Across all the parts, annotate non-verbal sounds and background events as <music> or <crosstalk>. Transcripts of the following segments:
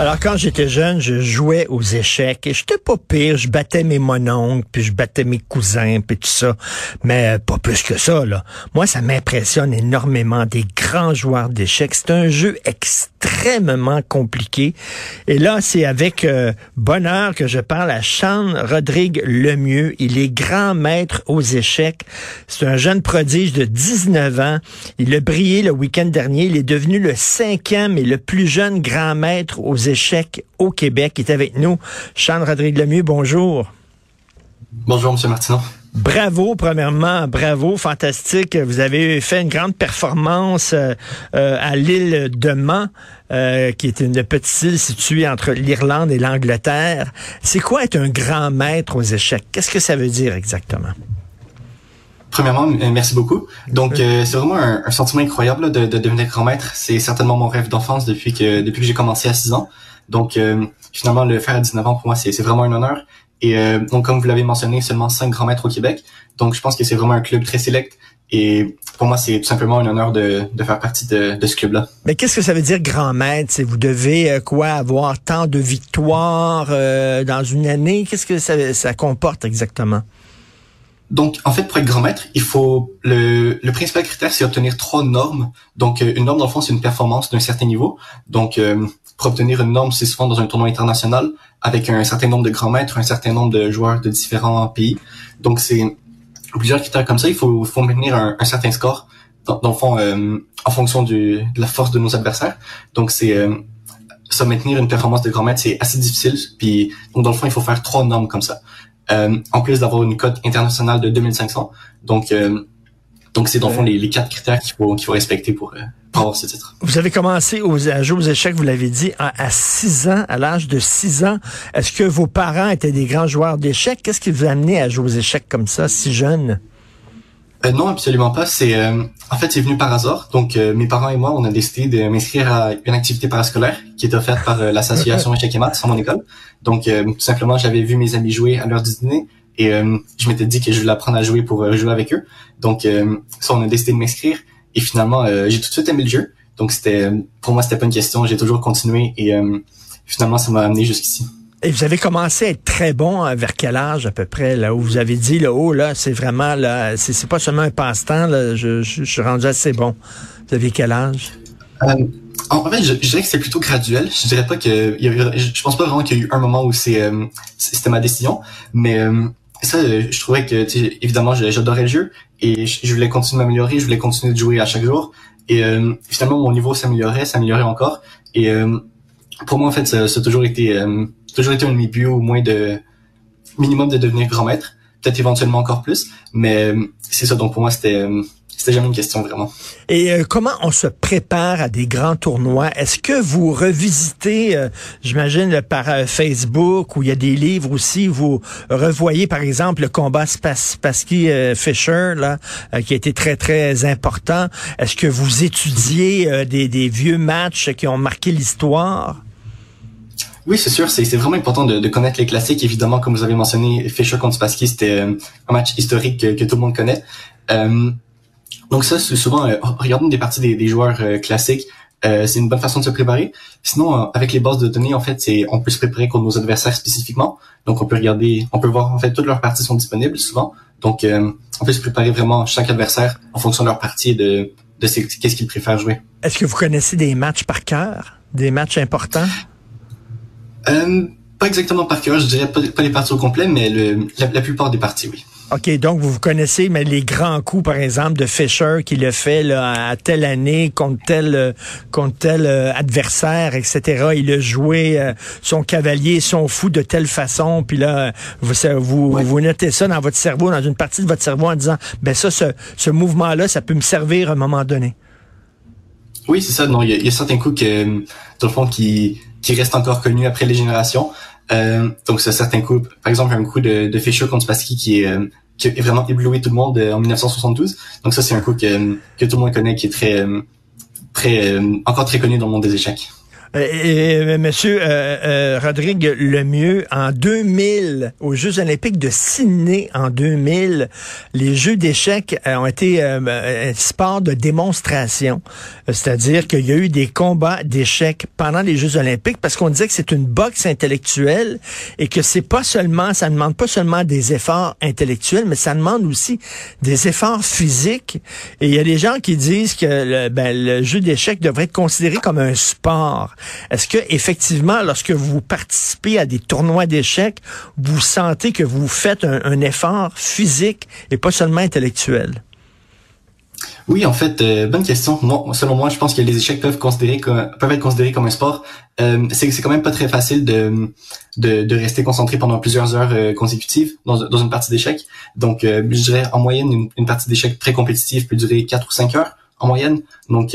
Alors, quand j'étais jeune, je jouais aux échecs et j'étais pas pire. Je battais mes mononcles, puis je battais mes cousins, puis tout ça. Mais pas plus que ça, là. Moi, ça m'impressionne énormément des grands joueurs d'échecs. C'est un jeu extrêmement compliqué. Et là, c'est avec euh, bonheur que je parle à Sean Rodrigue Lemieux. Il est grand maître aux échecs. C'est un jeune prodige de 19 ans. Il a brillé le week-end dernier. Il est devenu le cinquième et le plus jeune grand maître aux échecs au Québec. Il est avec nous. Sean Rodrigue Lemieux, bonjour. Bonjour, M. Martineau. Bravo, premièrement, bravo, fantastique. Vous avez fait une grande performance euh, euh, à l'île de Man, euh, qui est une petite île située entre l'Irlande et l'Angleterre. C'est quoi être un grand maître aux échecs? Qu'est-ce que ça veut dire exactement? Premièrement, merci beaucoup. Donc, c'est vraiment un, sentiment incroyable de, de, devenir grand maître. C'est certainement mon rêve d'enfance depuis que depuis que j'ai commencé à 6 ans. Donc, finalement, le faire à 19 ans, pour moi, c'est vraiment un honneur. Et euh, donc, comme vous l'avez mentionné, seulement cinq grands maîtres au Québec. Donc, je pense que c'est vraiment un club très sélect. Et pour moi, c'est tout simplement un honneur de, de faire partie de, de ce club-là. Mais qu'est-ce que ça veut dire grand maître? C'est vous devez euh, quoi avoir tant de victoires euh, dans une année? Qu'est-ce que ça, ça comporte exactement? Donc, en fait, pour être grand maître, il faut le, le principal critère, c'est obtenir trois normes. Donc, une norme dans le fond, c'est une performance d'un certain niveau. Donc, pour obtenir une norme, c'est souvent dans un tournoi international avec un certain nombre de grands maîtres, un certain nombre de joueurs de différents pays. Donc c'est plusieurs critères comme ça. Il faut, faut maintenir un, un certain score dans, dans le fond euh, en fonction du, de la force de nos adversaires. Donc c'est euh, ça maintenir une performance de grand maître, c'est assez difficile. Puis donc dans le fond, il faut faire trois normes comme ça. Euh, en plus d'avoir une cote internationale de 2500. Donc euh, donc c'est dans le fond les, les quatre critères qu'il faut qu'il faut respecter pour euh, vous avez commencé aux, à jouer aux échecs, vous l'avez dit, à, 6 ans, à l'âge de 6 ans. Est-ce que vos parents étaient des grands joueurs d'échecs? Qu'est-ce qui vous a amené à jouer aux échecs comme ça, si jeune? Euh, non, absolument pas. C'est euh, en fait c'est venu par hasard. Donc euh, mes parents et moi, on a décidé de m'inscrire à une activité parascolaire qui est offerte par l'association <laughs> Échecs et Maths à mon école. Donc tout simplement, j'avais vu mes amis jouer à l'heure du dîner et je m'étais dit que je voulais apprendre à jouer pour jouer avec eux. Donc ça, on a décidé de m'inscrire. Et finalement, euh, j'ai tout de suite aimé le jeu. Donc c'était, pour moi, c'était pas une question. J'ai toujours continué et euh, finalement, ça m'a amené jusqu'ici. Et vous avez commencé à être très bon euh, vers quel âge à peu près là où vous avez dit là oh là c'est vraiment là c'est pas seulement un passe-temps là je, je, suis rendu assez bon. Vous avez quel âge? En fait je, dirais que c'est plutôt graduel. Je dirais pas que je pense pas vraiment qu'il y a eu un moment où c'est c'était ma décision, mais ça, je trouvais que, évidemment, j'adorais le jeu et je voulais continuer de m'améliorer, je voulais continuer de jouer à chaque jour. Et euh, finalement, mon niveau s'améliorait, s'améliorait encore. Et euh, pour moi, en fait, ça, ça a toujours été, euh, toujours été un de mes buts, au moins de minimum de devenir grand maître, peut-être éventuellement encore plus. Mais c'est ça. Donc pour moi, c'était c'était jamais une question vraiment. Et euh, comment on se prépare à des grands tournois? Est-ce que vous revisitez, euh, j'imagine par euh, Facebook où il y a des livres aussi, vous revoyez par exemple le combat Spassky Fisher là, qui a été très très important. Est-ce que vous étudiez des, des vieux matchs qui ont marqué l'histoire? Oui, c'est sûr, c'est vraiment important de, de, connaître les classiques. Évidemment, comme vous avez mentionné, Fischer contre Spassky, c'était un match historique que, que, tout le monde connaît. Euh, donc ça, c'est souvent, euh, regarder des parties des, des joueurs euh, classiques, euh, c'est une bonne façon de se préparer. Sinon, euh, avec les bases de données, en fait, c'est on peut se préparer contre nos adversaires spécifiquement. Donc, on peut regarder, on peut voir en fait toutes leurs parties sont disponibles souvent. Donc, on peut se préparer vraiment chaque adversaire en fonction de leur partie et de de qu'est-ce qu'ils préfèrent jouer. Est-ce que vous connaissez des matchs par cœur, des matchs importants? Pas exactement par cœur, je dirais pas, pas les parties au complet, mais le, la plupart des parties, oui. OK, donc vous, vous connaissez mais les grands coups, par exemple, de Fischer qui le fait là, à telle année contre tel euh, contre tel euh, adversaire, etc. Il a joué euh, son cavalier, son fou de telle façon, puis là, vous, vous, vous notez ça dans votre cerveau, dans une partie de votre cerveau en disant, ben ça, ce, ce mouvement-là, ça peut me servir à un moment donné. Oui, c'est ça. Non, il y, y, a certains coups que, dans le fond, qui, qui restent encore connus après les générations. Euh, donc, c'est certains coups, par exemple, un coup de, de Fischer contre Spassky qui est, euh, qui vraiment ébloui tout le monde euh, en 1972. Donc ça, c'est un coup que, que tout le monde connaît, qui est très, très encore très connu dans le monde des échecs. Et, Monsieur euh, euh, Rodrigue Lemieux, en 2000, aux Jeux olympiques de Sydney en 2000, les jeux d'échecs ont été un sport de démonstration. C'est-à-dire qu'il y a eu des combats d'échecs pendant les Jeux olympiques parce qu'on disait que c'est une boxe intellectuelle et que c'est pas seulement, ça demande pas seulement des efforts intellectuels, mais ça demande aussi des efforts physiques. Et il y a des gens qui disent que le, ben, le jeu d'échecs devrait être considéré comme un sport. Est-ce que effectivement, lorsque vous participez à des tournois d'échecs, vous sentez que vous faites un, effort physique et pas seulement intellectuel? Oui, en fait, euh, bonne question. Selon moi, je pense que les échecs peuvent être considérés comme un sport. Euh, c'est c'est quand même pas très facile de, rester concentré pendant plusieurs heures euh, consécutives dans, une partie d'échecs. Donc, je dirais en moyenne une, partie d'échecs très compétitive peut durer 4 ou 5 heures en moyenne. Donc,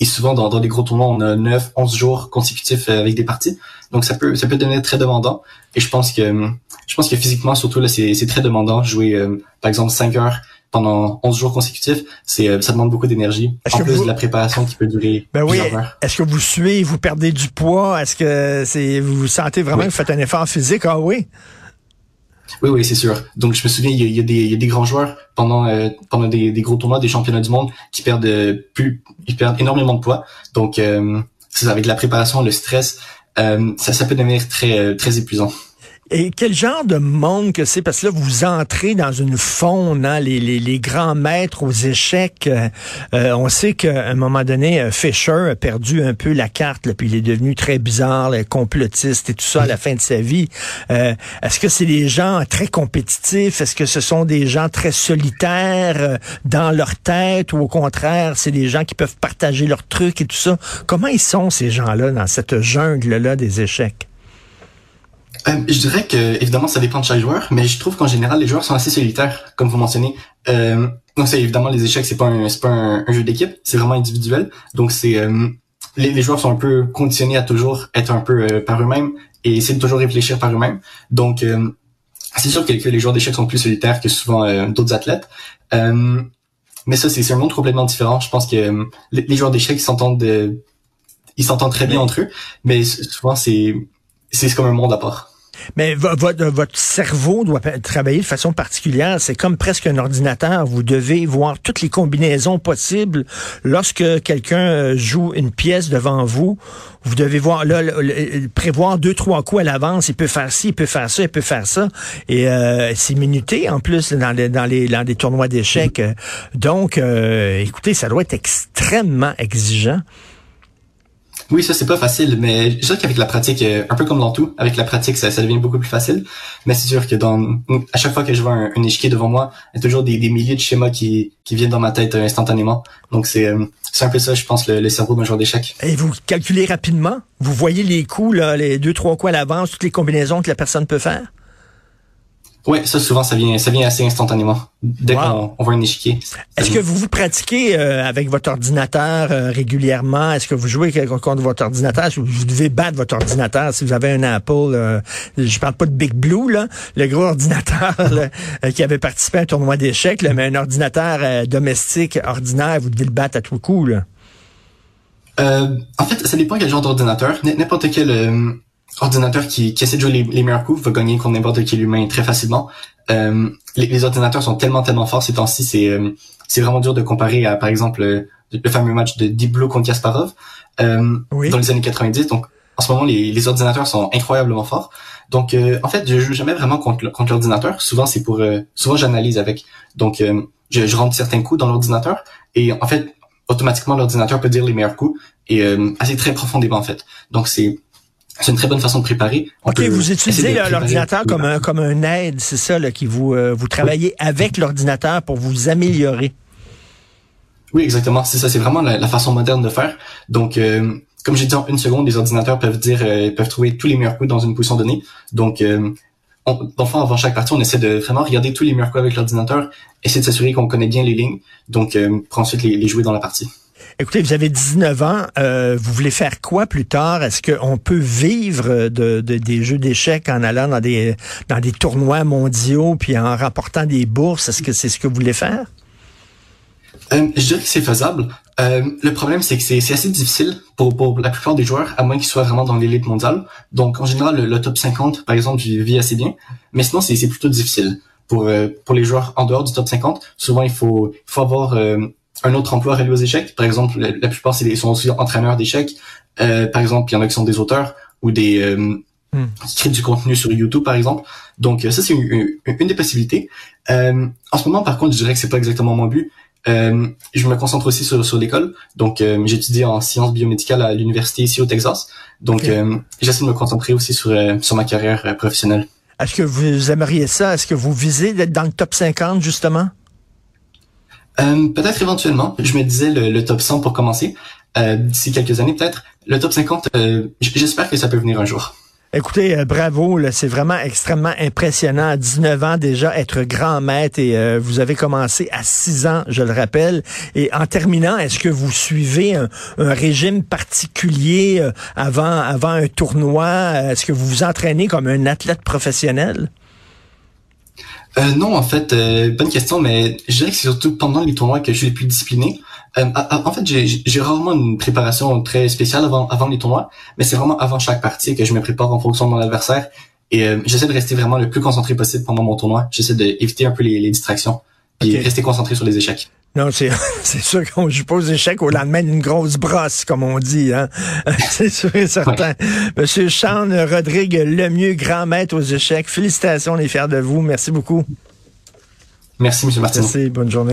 et souvent, dans, dans des gros tournois, on a 9, 11 jours consécutifs euh, avec des parties. Donc, ça peut, ça peut devenir très demandant. Et je pense que, je pense que physiquement, surtout, là, c'est, c'est très demandant. Jouer, euh, par exemple, 5 heures pendant 11 jours consécutifs, c'est, euh, ça demande beaucoup d'énergie. En plus de la préparation qui peut durer ben oui. Est-ce que vous suez, vous perdez du poids? Est-ce que c'est, vous sentez vraiment que vous faites un effort physique? Ah oui? Oui, oui, c'est sûr. Donc, je me souviens, il y a, il y a, des, il y a des, grands joueurs pendant euh, pendant des, des, gros tournois, des championnats du monde, qui perdent euh, plus, ils perdent énormément de poids. Donc, euh, c'est avec la préparation, le stress, euh, ça, ça peut devenir très très épuisant. Et quel genre de monde que c'est? Parce que là, vous entrez dans une faune, hein, les, les, les, grands maîtres aux échecs. Euh, euh, on sait qu'à un moment donné, euh, Fischer a perdu un peu la carte, là, puis il est devenu très bizarre, complotiste et tout ça à la fin de sa vie. Est-ce que c'est des gens très compétitifs? Est-ce que ce sont des gens très solitaires dans leur tête? Ou au contraire, c'est des gens qui peuvent partager leurs trucs et tout ça? Comment ils sont, ces gens-là, dans cette jungle-là des échecs? Euh, je dirais que évidemment ça dépend de chaque joueur, mais je trouve qu'en général les joueurs sont assez solitaires, comme vous mentionnez. Euh, donc c'est évidemment les échecs, c'est pas un, c'est pas un, jeu d'équipe, c'est vraiment individuel. Donc c'est euh, les, les, joueurs sont un peu conditionnés à toujours être un peu euh, par eux-mêmes et essayer de toujours réfléchir par eux-mêmes. Donc euh, c'est sûr que, les joueurs d'échecs sont plus solitaires que souvent d'autres athlètes. mais ça c'est un monde complètement différent. Je pense que les, les, joueurs d'échecs s'entendent ils s'entendent très bien entre eux, mais souvent c'est c'est comme un monde à part. Mais votre, votre cerveau doit travailler de façon particulière. C'est comme presque un ordinateur. Vous devez voir toutes les combinaisons possibles. Lorsque quelqu'un euh, joue une pièce devant vous, vous devez voir là, prévoir deux trois coups à l'avance. Il peut faire ci, il peut faire ça, il peut faire ça. Et euh, c'est minuté en plus dans les dans les dans des tournois d'échecs. Donc, euh, écoutez, ça doit être extrêmement exigeant. Oui, ça c'est pas facile, mais je dirais qu'avec la pratique, euh, un peu comme dans tout, avec la pratique, ça, ça devient beaucoup plus facile. Mais c'est sûr que dans à chaque fois que je vois un, échiquier devant moi, il y a toujours des, des, milliers de schémas qui, qui viennent dans ma tête euh, instantanément. Donc c'est euh, c'est un peu ça, je pense, le, le cerveau d'un joueur d'échecs. Et vous calculez rapidement? Vous voyez les coups, là, les deux trois coups à l'avance, toutes les combinaisons que la personne peut faire? Oui, ça souvent ça vient ça vient assez instantanément dès qu'on voit un échiquier. Est-ce que vous vous pratiquez euh, avec votre ordinateur euh, régulièrement? Est-ce que vous jouez contre votre ordinateur? Vous devez battre votre ordinateur si vous avez un Apple. Euh, je parle pas de Big Blue là, le gros <laughs> ordinateur qui avait participé à un tournoi d'échecs, mais un ordinateur domestique ordinaire, vous devez le battre à tout coup là. en fait, ça dépend quel genre d'ordinateur. N'importe quel ordinateur qui, qui essaie de jouer les, meilleurs coups va gagner contre n'importe quel humain très facilement. Euh, les, ordinateurs sont tellement tellement forts ces temps-ci, c'est euh, c'est vraiment dur de comparer à par exemple le, fameux match de Deep Blue contre Kasparov euh, dans les années 90. Donc en ce moment les, les ordinateurs sont incroyablement forts. Donc euh, en fait je joue jamais vraiment contre contre l'ordinateur. Souvent c'est pour euh, souvent j'analyse avec. Donc je, je rentre certains coups dans l'ordinateur et en fait automatiquement l'ordinateur peut dire les meilleurs coups et assez très profondément en fait. Donc c'est c'est une très bonne façon de préparer. OK, vous utilisez l'ordinateur comme un, comme un aide, c'est ça, là, qui vous, euh, vous travaillez avec l'ordinateur pour vous améliorer. Oui, exactement. C'est ça, c'est vraiment la, façon moderne de faire. Donc, euh, comme j'ai dit en une seconde, les ordinateurs peuvent dire, euh, peuvent trouver tous les meilleurs coups dans une position donnée. Donc, euh, on, avant chaque partie, on essaie de vraiment regarder tous les meilleurs coups avec l'ordinateur, essayer de s'assurer qu'on connaît bien les lignes, donc pour ensuite les jouer dans la partie. Écoutez, vous avez 19 ans, euh, vous voulez faire quoi plus tard? Est-ce qu'on peut vivre de, des jeux d'échecs en allant dans des, dans des tournois mondiaux puis en remportant des bourses? Est-ce que c'est ce que vous voulez faire? Euh, je dirais que c'est faisable. Euh, le problème, c'est que c'est assez difficile pour, pour la plupart des joueurs, à moins qu'ils soient vraiment dans l'élite mondiale. Donc, en général, le, top 50, par exemple, vis assez bien. Mais sinon, c'est plutôt difficile. Pour, euh, pour les joueurs en dehors du top 50, souvent, il faut, il faut avoir euh, un autre emploi relié aux échecs. Par exemple, la, plupart, c'est sont aussi entraîneurs d'échecs. Euh, par exemple, il y en a qui sont des auteurs ou des... Hmm. qui créent du contenu sur YouTube, par exemple. Donc, ça, c'est une, une, des possibilités. en ce moment, par contre, je dirais que c'est pas exactement mon but. Euh, je me concentre aussi sur, sur l'école. Donc, euh, j'étudie en sciences biomédicales à l'université ici au Texas. Donc, euh, j'essaie de me concentrer aussi sur, euh, sur ma carrière professionnelle. Est-ce que vous aimeriez ça? Est-ce que vous visez d'être dans le top 50, justement? Peut-être éventuellement. Je me disais le, top 100 pour commencer. D'ici quelques années, peut-être. Le top 50, j'espère que ça peut venir un jour. Écoutez, euh, bravo, c'est vraiment extrêmement impressionnant. À 19 ans déjà, être grand maître et euh, vous avez commencé à 6 ans, je le rappelle. Et en terminant, est-ce que vous suivez un, régime particulier euh, avant, avant un tournoi? Est-ce que vous vous entraînez comme un athlète professionnel? Non, en fait, bonne question, mais je dirais que c'est surtout pendant les tournois que je suis le plus discipliné. Euh, en fait, j'ai rarement une préparation très spéciale avant, avant les tournois, mais c'est vraiment avant chaque partie que je me prépare en fonction de mon adversaire. Et euh, j'essaie de rester vraiment le plus concentré possible pendant mon tournoi. J'essaie d'éviter un peu les, les distractions et rester concentré sur les échecs. Non, <laughs> c'est sûr qu'on joue pas aux échecs au lendemain d'une grosse brosse, comme on dit. Hein? <laughs> c'est sûr et certain. Monsieur Sean Rodrigue Lemieux, grand maître aux échecs. Félicitations, on est fiers de vous. Merci beaucoup. Merci, Monsieur Martin. Merci, bonne journée.